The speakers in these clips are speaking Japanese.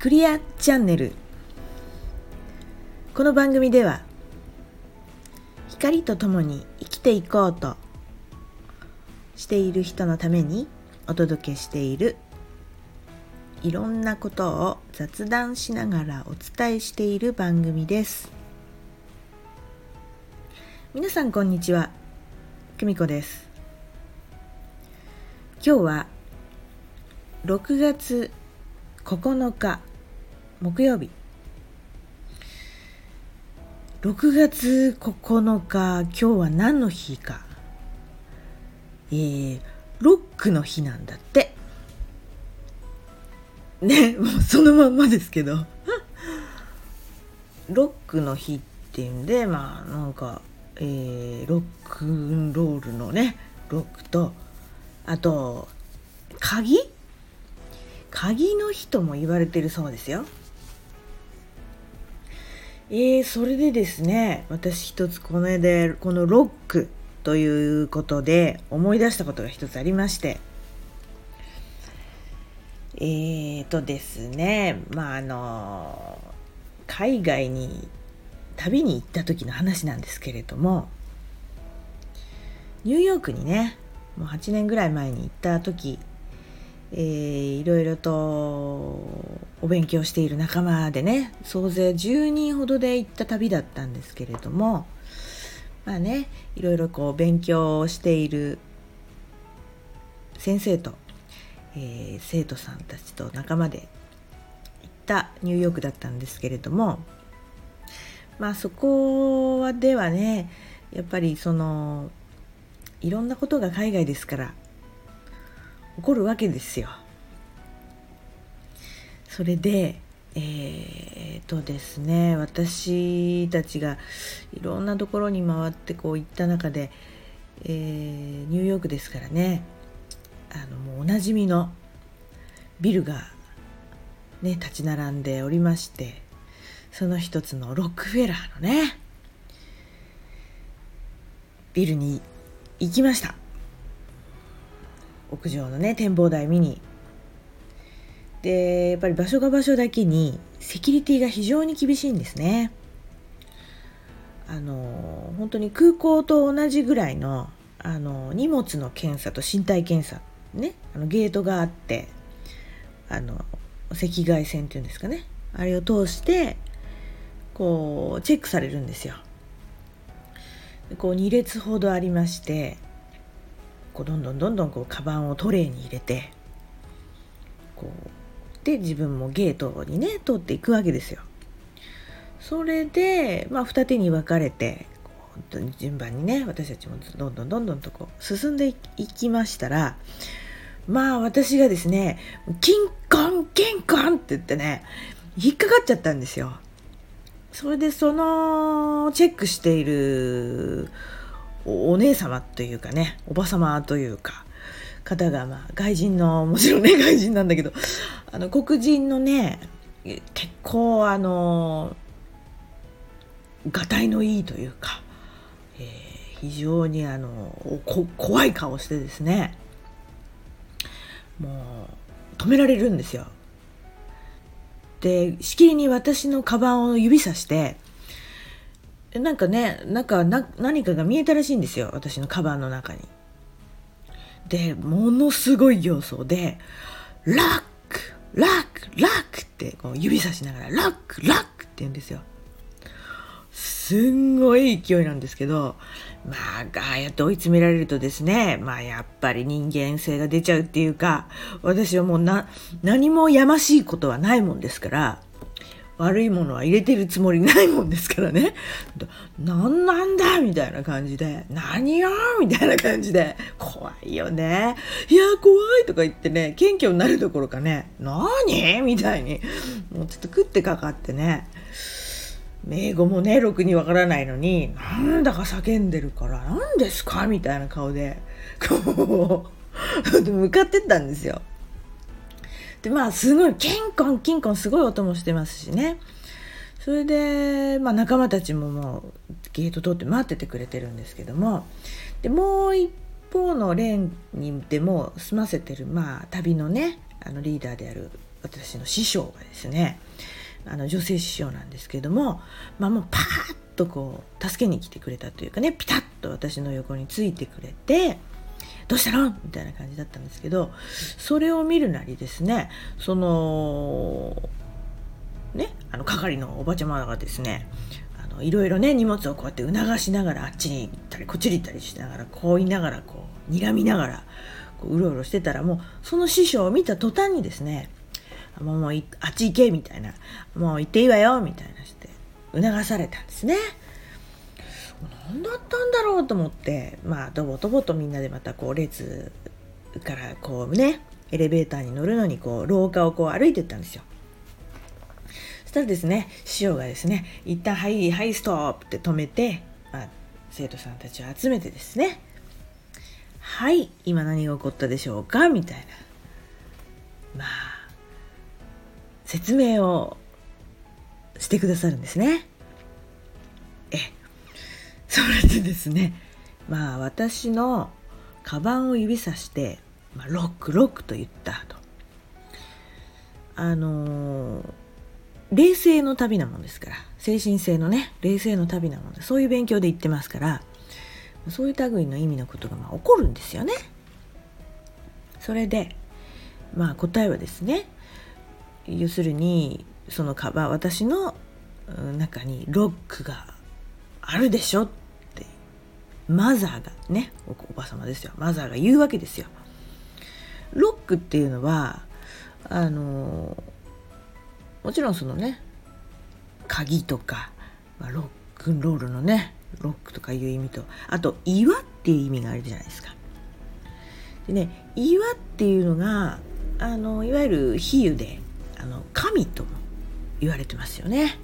クリアチャンネル。この番組では光とともに生きていこうとしている人のためにお届けしているいろんなことを雑談しながらお伝えしている番組です。皆さんこんにちは久美子です。今日は6月9日木曜日。6月9日今日は何の日か。えー、ロックの日なんだって。ねもうそのまんまですけど。ロックの日っていうんでまあなんか、えー、ロックンロールのねロックとあと鍵？鍵の日とも言われてるそうですよ。えー、それでですね私一つこのでこのロックということで思い出したことが一つありまして。えーとですねまああの海外に旅に行った時の話なんですけれどもニューヨークにねもう8年ぐらい前に行った時、えー、いろいろとお勉強している仲間でね総勢10人ほどで行った旅だったんですけれどもまあねいろいろこう勉強をしている先生と、えー、生徒さんたちと仲間で行ったニューヨークだったんですけれどもまあそこではねやっぱりそのいろんなことが海外ですから起こるわけですよ。それでえー、とですね私たちがいろんなところに回ってこう行った中で、えー、ニューヨークですからねあのもうおなじみのビルがね立ち並んでおりましてその一つのロックフェラーのねビルに行きました屋上のね展望台見に。でやっぱり場所が場所だけにセキュリティが非常に厳しいんですね。あの本当に空港と同じぐらいのあの荷物の検査と身体検査ねあのゲートがあってあの赤外線っていうんですかね。あれを通してこうチェックされるんですよ。こう2列ほどありましてこうどんどんどんどんこうカバンをトレーに入れてこうで自分もゲートにね通っていくわけですよ。それで、まあ、二手に分かれて本当に順番にね私たちもどんどんどんどんとこう進んでいきましたらまあ私がですねキンコンキンコンって言ってね引っかかっちゃったんですよ。それでそのチェックしているお姉様というかねおば様というか方が、まあ、外人のもちろんね外人なんだけどあの黒人のね結構あのがたいのいいというか、えー、非常にあの怖い顔してですねもう止められるんですよ。でしきりに私のカバンを指さしてなんかねなんかな何かが見えたらしいんですよ私のカバンの中に。でものすごい形相で「Rock Rock Rock!」ってこう指さしながら「Rock Rock!」って言うんですよ。すんごい勢いなんですけどまあああやって追い詰められるとですねまあやっぱり人間性が出ちゃうっていうか私はもうな何もやましいことはないもんですから悪いものは入れてるつもりないもんですからね。何なんだみたいな感じで、何よみたいな感じで、怖いよね。いや、怖いとか言ってね、謙虚になるどころかね、何みたいに、もうちょっと食ってかかってね、英語もね、ろくにわからないのに、なんだか叫んでるから、何ですかみたいな顔で、こう、向かってったんですよ。でまあすごいキンコンキンコンすごい音もしてますしね。それで、まあ、仲間たちももうゲート通って待っててくれてるんですけども。でもう一方のレーンにでも済ませてる、まあ、旅のねあのリーダーである私の師匠がですねあの女性師匠なんですけども、まあ、もうパーッとこう助けに来てくれたというかねピタッと私の横についてくれて「どうしたの?」みたいな感じだったんですけどそれを見るなりですねそのねあの係のおばちゃまがですねあのいろいろね荷物をこうやって促しながらあっちに行ったりこっちに行ったりしながらこう言いながらこう睨みながらこううろうろしてたらもうその師匠を見た途端にですねもうあっち行けみたいなもう行っていいわよみたいなして促されたんですね。何だったんだろうと思ってまあドボドボとみんなでまたこう列からこうねエレベーターに乗るのにこう廊下をこう歩いてったんですよ。そしたらですね師匠がですね一旦「はいはいストップ」って止めて、まあ、生徒さんたちを集めてですね「はい今何が起こったでしょうか?」みたいなまあ説明をしてくださるんですね。えでですねまあ私のカバンを指さして「まあ、ロックロック」と言ったと。あのー、冷静の旅なもんですから精神性のね冷静の旅なもんでそういう勉強で言ってますからそういう類の意味のことがまあ起こるんですよね。それでまあ答えはですね要するにそのカバン私の中にロックがあるでしょっマザーがねおば様ですよマザーが言うわけですよ。ロックっていうのはあのもちろんそのね鍵とか、まあ、ロックンロールのねロックとかいう意味とあと岩っていう意味があるじゃないですか。でね岩っていうのがあのいわゆる比喩であの神とも言われてますよね。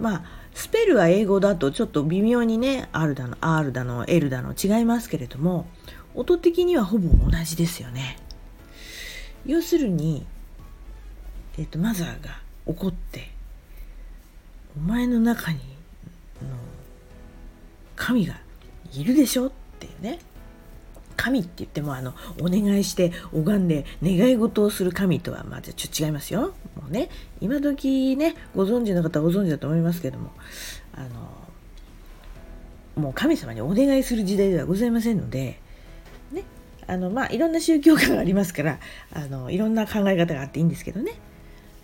まあスペルは英語だとちょっと微妙にね R だの R だの L だの違いますけれども音的にはほぼ同じですよね。要するに、えーと、マザーが怒って「お前の中に神がいるでしょ」っていうね神って言ってもあのお願いして拝んで願い事をする神とはまあちょっと違いますよ。もうね今時ねご存知の方はご存知だと思いますけどもあのもう神様にお願いする時代ではございませんのでねあのまあいろんな宗教観がありますからあのいろんな考え方があっていいんですけどね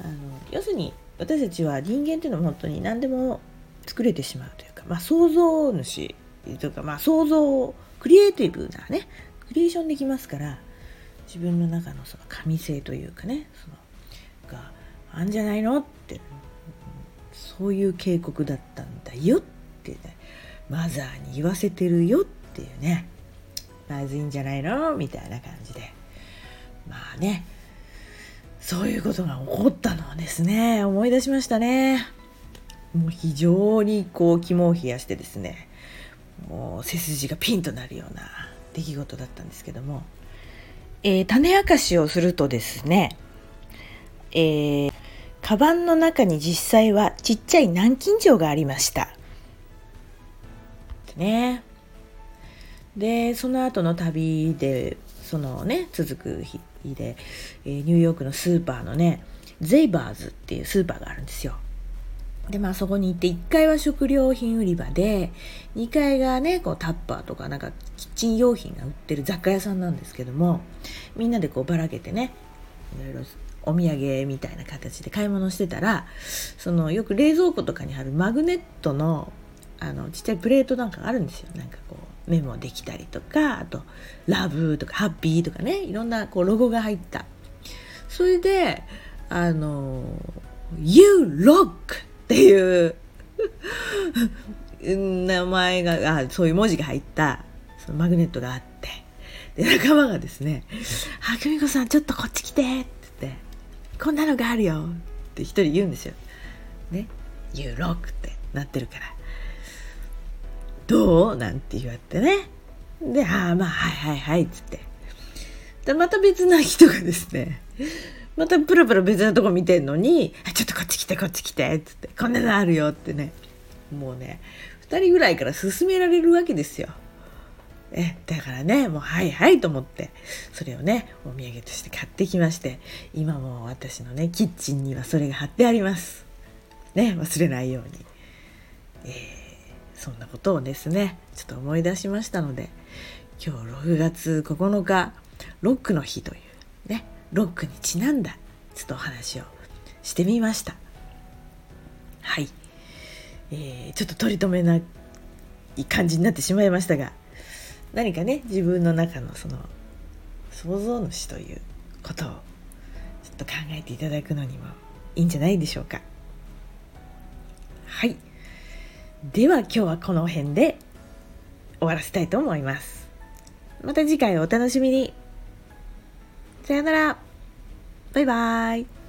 あの要するに私たちは人間っていうのは本当に何でも作れてしまうというか、まあ、創造主というか、まあ、想像クリエイティブなねクリエーションできますから自分の中のその神性というかねそのがあんじゃないのってそういう警告だったんだよってねマザーに言わせてるよっていうねまずいんじゃないのみたいな感じで。まあねそういうことが起こったのをですね。思い出しましたね。もう非常にこう肝を冷やしてですね。もう背筋がピンとなるような出来事だったんですけども、えー、種明かしをするとですね、えー、カバンの中に実際はちっちゃい南京錠がありました。ねでその後の旅でそのね続く日で、えー、ニューヨークのスーパーのねゼイバーズっていうスーパーがあるんですよ。でまあそこに行って1階は食料品売り場で2階がねこうタッパーとかなんかキッチン用品が売ってる雑貨屋さんなんですけどもみんなでこうばらけてねいろいろお土産みたいな形で買い物してたらそのよく冷蔵庫とかに貼るマグネットのあのちっちゃいプレートなんかあるんですよ。なんかこうメモできたりとかあと「ラブ」とか「ハッピー」とかねいろんなこうロゴが入った。それであの「You Rock」っていう。名前があそういう文字が入ったそのマグネットがあって。で仲間がですね「あ久美子さんちょっとこっち来て」って言って「こんなのがあるよ」って一人言うんですよ。ね「You rock」ってなってるから「どう?」なんて言われてね。で「ああまあはいはいはい」っつって。でまた別な人がですねまたプラプラ別なとこ見てんのに「ちょっとこっち来てこっち来て」っつって「こんなのあるよ」ってね。もうね2人ぐらいから勧められるわけですよ。えだからねもうはいはいと思ってそれをねお土産として買ってきまして今も私のねキッチンにはそれが貼ってあります。ね忘れないように、えー、そんなことをですねちょっと思い出しましたので今日6月9日ロックの日というロックにちなんだちょっとお話をしてみました。はい、えー、ちょっと取り留めない感じになってしまいましたが何かね自分の中のその創造主ということをちょっと考えていただくのにもいいんじゃないでしょうか。はい。では今日はこの辺で終わらせたいと思います。また次回お楽しみに。さよなら。バイバーイ。